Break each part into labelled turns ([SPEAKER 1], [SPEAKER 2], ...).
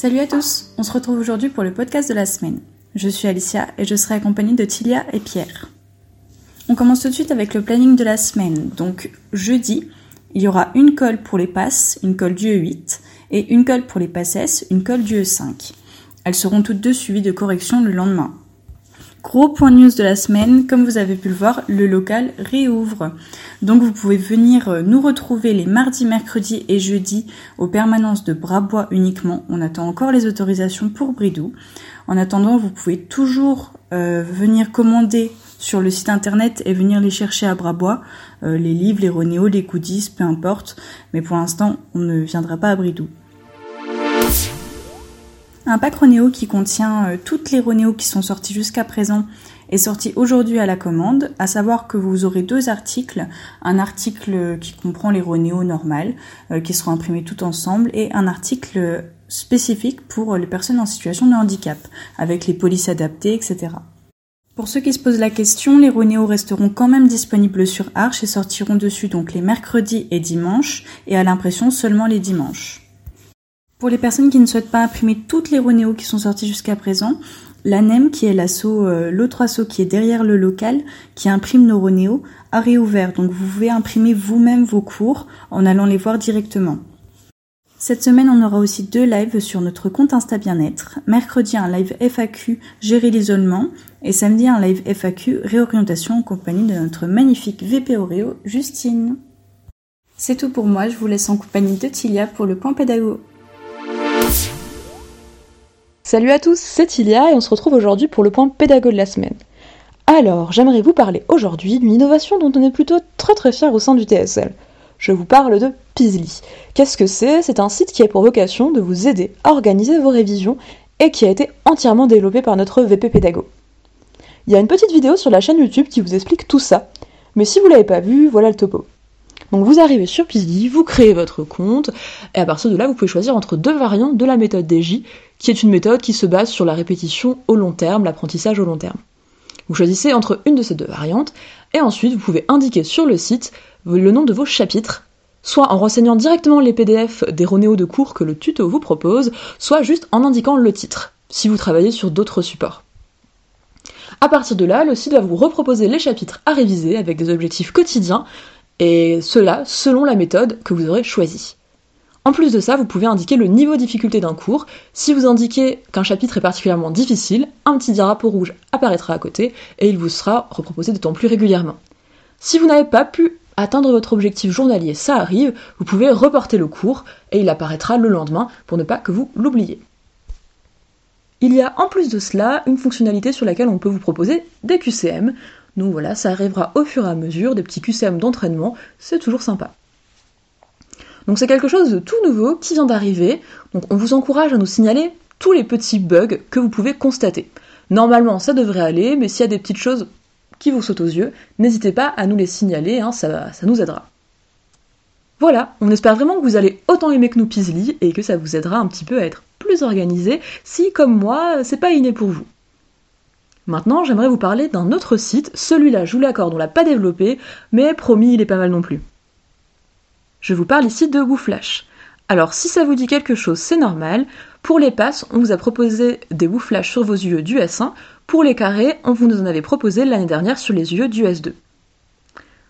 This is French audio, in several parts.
[SPEAKER 1] Salut à tous, on se retrouve aujourd'hui pour le podcast de la semaine. Je suis Alicia et je serai accompagnée de Tilia et Pierre. On commence tout de suite avec le planning de la semaine. Donc jeudi, il y aura une colle pour les passes, une colle du E8, et une colle pour les passes, une colle du E5. Elles seront toutes deux suivies de corrections le lendemain. Gros point news de la semaine, comme vous avez pu le voir, le local réouvre. Donc vous pouvez venir euh, nous retrouver les mardis, mercredis et jeudis aux permanences de Brabois uniquement. On attend encore les autorisations pour Bridou. En attendant, vous pouvez toujours euh, venir commander sur le site internet et venir les chercher à Brabois, euh, les livres, les Ronéo, les goodies, peu importe. Mais pour l'instant, on ne viendra pas à Bridou. Un pack Ronéo qui contient euh, toutes les Ronéo qui sont sortis jusqu'à présent est sorti aujourd'hui à la commande, à savoir que vous aurez deux articles, un article qui comprend les Ronéo normales, euh, qui seront imprimés tout ensemble, et un article spécifique pour les personnes en situation de handicap, avec les polices adaptées, etc. Pour ceux qui se posent la question, les Ronéo resteront quand même disponibles sur Arch et sortiront dessus donc les mercredis et dimanches, et à l'impression seulement les dimanches. Pour les personnes qui ne souhaitent pas imprimer toutes les Ronéo qui sont sorties jusqu'à présent, l'ANEM, qui est l'assaut, euh, l'autre qui est derrière le local, qui imprime nos Ronéo, a réouvert. Donc vous pouvez imprimer vous-même vos cours en allant les voir directement. Cette semaine, on aura aussi deux lives sur notre compte Insta Bien-être. Mercredi, un live FAQ Gérer l'isolement et samedi, un live FAQ Réorientation en compagnie de notre magnifique VP Oreo, Justine. C'est tout pour moi, je vous laisse en compagnie de Tilia pour le point pédago.
[SPEAKER 2] Salut à tous, c'est Ilia et on se retrouve aujourd'hui pour le point pédago de la semaine. Alors, j'aimerais vous parler aujourd'hui d'une innovation dont on est plutôt très très fier au sein du TSL. Je vous parle de Pizly. Qu'est-ce que c'est? C'est un site qui a pour vocation de vous aider à organiser vos révisions et qui a été entièrement développé par notre VP Pédago. Il y a une petite vidéo sur la chaîne YouTube qui vous explique tout ça, mais si vous l'avez pas vu, voilà le topo. Donc vous arrivez sur Pizly, vous créez votre compte, et à partir de là, vous pouvez choisir entre deux variantes de la méthode DJ, qui est une méthode qui se base sur la répétition au long terme, l'apprentissage au long terme. Vous choisissez entre une de ces deux variantes, et ensuite vous pouvez indiquer sur le site le nom de vos chapitres, soit en renseignant directement les PDF des ronéos de cours que le tuto vous propose, soit juste en indiquant le titre, si vous travaillez sur d'autres supports. À partir de là, le site va vous reproposer les chapitres à réviser avec des objectifs quotidiens et cela selon la méthode que vous aurez choisie. En plus de ça, vous pouvez indiquer le niveau de difficulté d'un cours. Si vous indiquez qu'un chapitre est particulièrement difficile, un petit drapeau rouge apparaîtra à côté et il vous sera reproposé d'autant plus régulièrement. Si vous n'avez pas pu atteindre votre objectif journalier, ça arrive, vous pouvez reporter le cours et il apparaîtra le lendemain pour ne pas que vous l'oubliez. Il y a en plus de cela une fonctionnalité sur laquelle on peut vous proposer des QCM. Donc voilà, ça arrivera au fur et à mesure, des petits QCM d'entraînement, c'est toujours sympa. Donc c'est quelque chose de tout nouveau qui vient d'arriver, donc on vous encourage à nous signaler tous les petits bugs que vous pouvez constater. Normalement ça devrait aller, mais s'il y a des petites choses qui vous sautent aux yeux, n'hésitez pas à nous les signaler, hein, ça, ça nous aidera. Voilà, on espère vraiment que vous allez autant aimer que nous Pizly et que ça vous aidera un petit peu à être plus organisé si, comme moi, c'est pas inné pour vous. Maintenant, j'aimerais vous parler d'un autre site, celui-là, je vous l'accorde, on l'a pas développé, mais promis, il est pas mal non plus. Je vous parle ici de WooFlash. Alors, si ça vous dit quelque chose, c'est normal. Pour les passes, on vous a proposé des WooFlash sur vos UE du S1. Pour les carrés, on vous en avait proposé l'année dernière sur les UE du S2.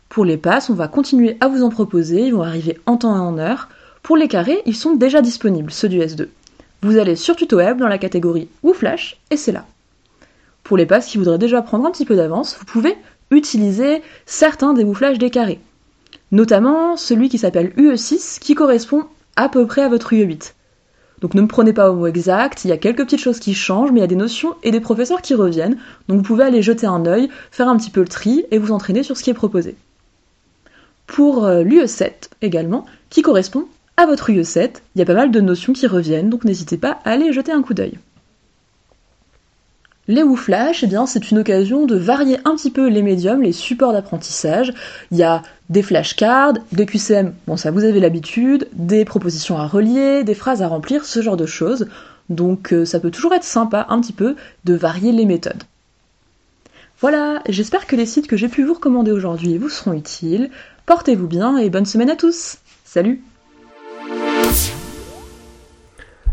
[SPEAKER 2] Pour les passes, on va continuer à vous en proposer, ils vont arriver en temps et en heure. Pour les carrés, ils sont déjà disponibles, ceux du S2. Vous allez sur TutoWeb dans la catégorie WooFlash et c'est là. Pour les passes qui voudraient déjà prendre un petit peu d'avance, vous pouvez utiliser certains des bouflages des carrés. Notamment celui qui s'appelle UE6 qui correspond à peu près à votre UE8. Donc ne me prenez pas au mot exact, il y a quelques petites choses qui changent, mais il y a des notions et des professeurs qui reviennent, donc vous pouvez aller jeter un œil, faire un petit peu le tri et vous entraîner sur ce qui est proposé. Pour euh, l'UE7 également, qui correspond à votre UE7, il y a pas mal de notions qui reviennent, donc n'hésitez pas à aller jeter un coup d'œil. Les WooFlash, eh bien, c'est une occasion de varier un petit peu les médiums, les supports d'apprentissage. Il y a des flashcards, des QCM, bon ça vous avez l'habitude, des propositions à relier, des phrases à remplir, ce genre de choses. Donc euh, ça peut toujours être sympa un petit peu de varier les méthodes. Voilà, j'espère que les sites que j'ai pu vous recommander aujourd'hui vous seront utiles. Portez-vous bien et bonne semaine à tous. Salut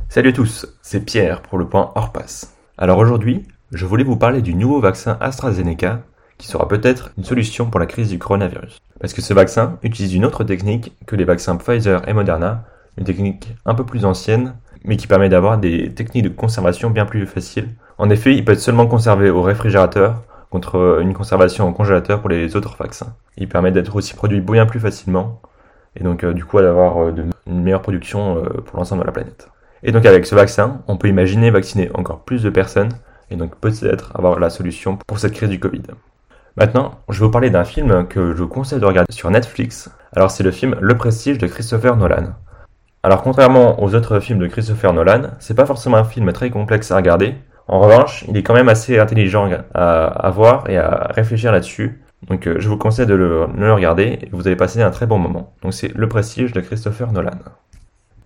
[SPEAKER 3] Salut à tous, c'est Pierre pour le point hors passe. Alors aujourd'hui, je voulais vous parler du nouveau vaccin AstraZeneca qui sera peut-être une solution pour la crise du coronavirus. Parce que ce vaccin utilise une autre technique que les vaccins Pfizer et Moderna, une technique un peu plus ancienne, mais qui permet d'avoir des techniques de conservation bien plus faciles. En effet, il peut être seulement conservé au réfrigérateur contre une conservation en congélateur pour les autres vaccins. Il permet d'être aussi produit bien plus facilement et donc euh, du coup d'avoir euh, une meilleure production euh, pour l'ensemble de la planète. Et donc avec ce vaccin, on peut imaginer vacciner encore plus de personnes et donc peut-être avoir la solution pour cette crise du Covid. Maintenant, je vais vous parler d'un film que je vous conseille de regarder sur Netflix. Alors c'est le film Le Prestige de Christopher Nolan. Alors contrairement aux autres films de Christopher Nolan, c'est pas forcément un film très complexe à regarder. En revanche, il est quand même assez intelligent à, voir et à réfléchir là-dessus. Donc je vous conseille de le, de le regarder et vous allez passer un très bon moment. Donc c'est Le Prestige de Christopher Nolan.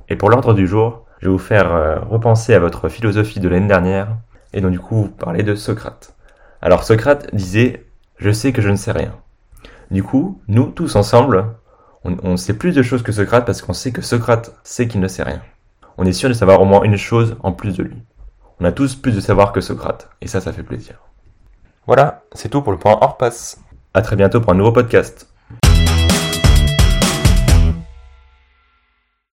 [SPEAKER 3] Et pour l'ordre du jour, je vais vous faire euh, repenser à votre philosophie de l'année dernière, et donc du coup vous parler de Socrate. Alors Socrate disait Je sais que je ne sais rien. Du coup, nous tous ensemble, on, sait plus de choses que Socrate parce qu'on sait que Socrate sait qu'il ne sait rien. On est sûr de savoir au moins une chose en plus de lui. On a tous plus de savoir que Socrate, et ça, ça fait plaisir. Voilà, c'est tout pour le point hors passe. À très bientôt pour un nouveau podcast.